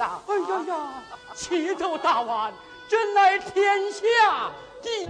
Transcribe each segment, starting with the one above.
哎呀呀齐州大王真乃天下。第一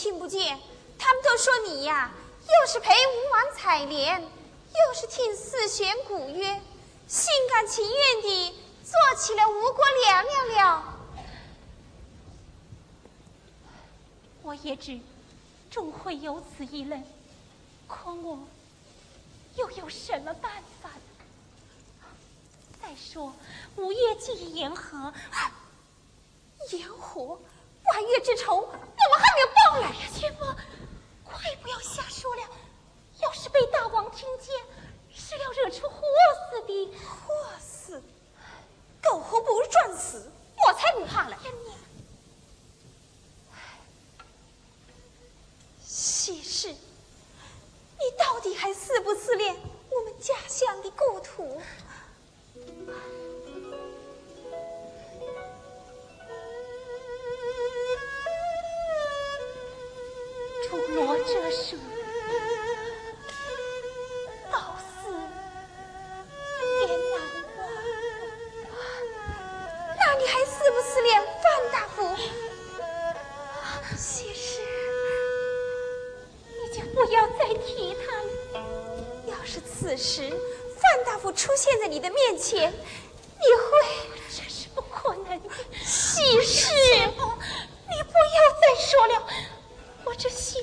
听不见，他们都说你呀，又是陪吴王采莲，又是听四弦古乐，心甘情愿地做起了吴国娘娘了。我也知，终会有此一人，可我又有什么办法呢？再说五月祭言和，言和，万月之仇，我们还没有报来呀！姐夫，快不要瞎说了，要是被大王听见，是要惹出祸死的。祸死，苟活不如撞死，我才不怕嘞！喜事，你到底还思不思念我们家乡的故土？现在你的面前，你会？这是不可能的。喜事，你不要再说了，我这心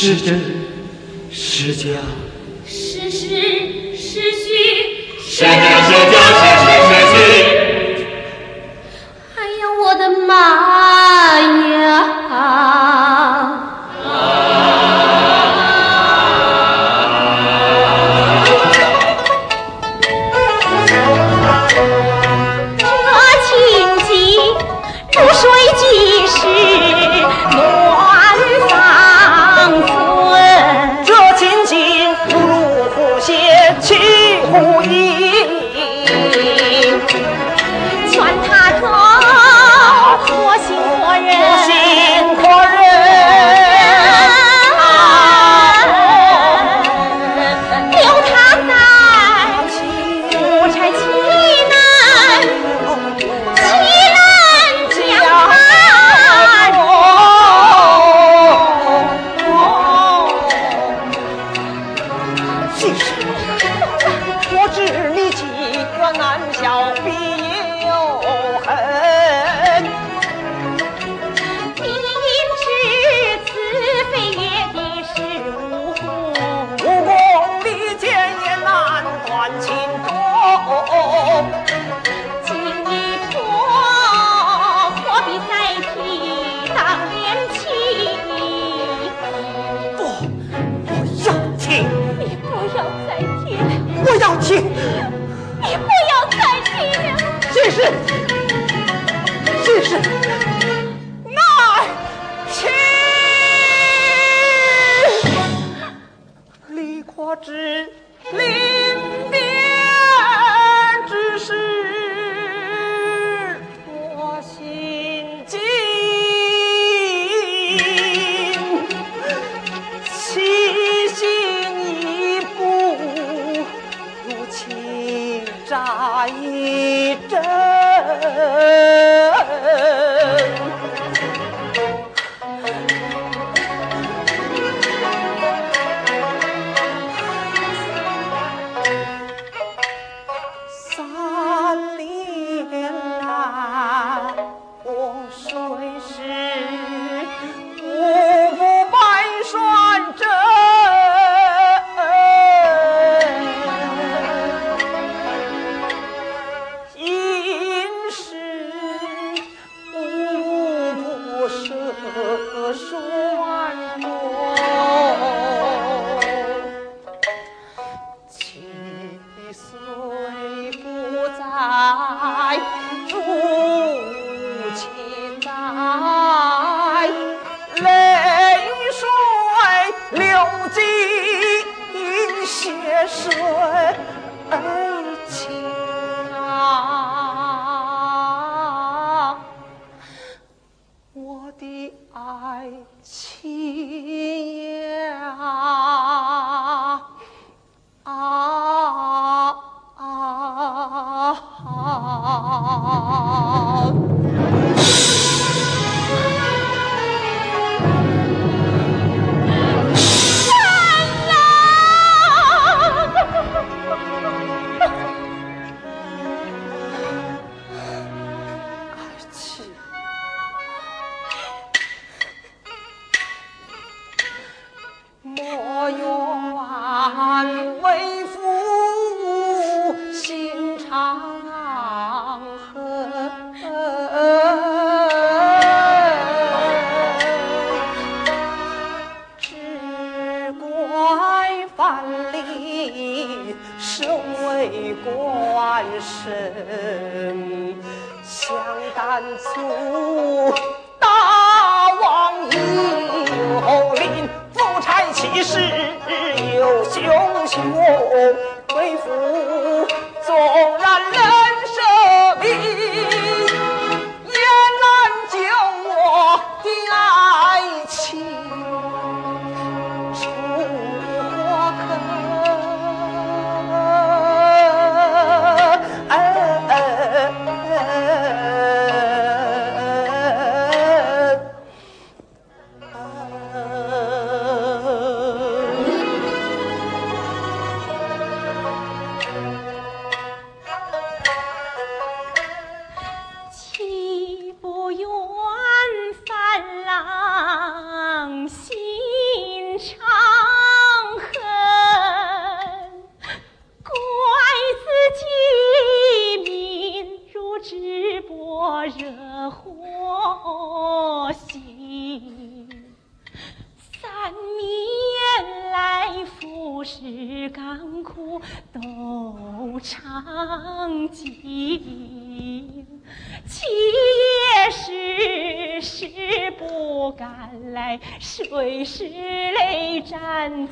是真是假？是实是虚，是真是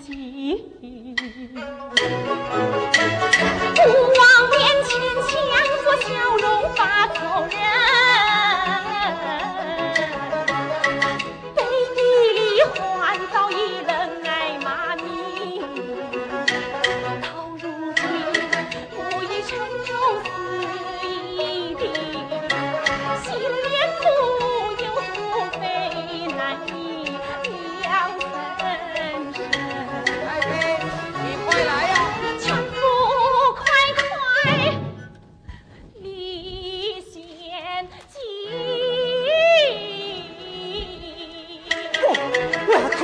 see.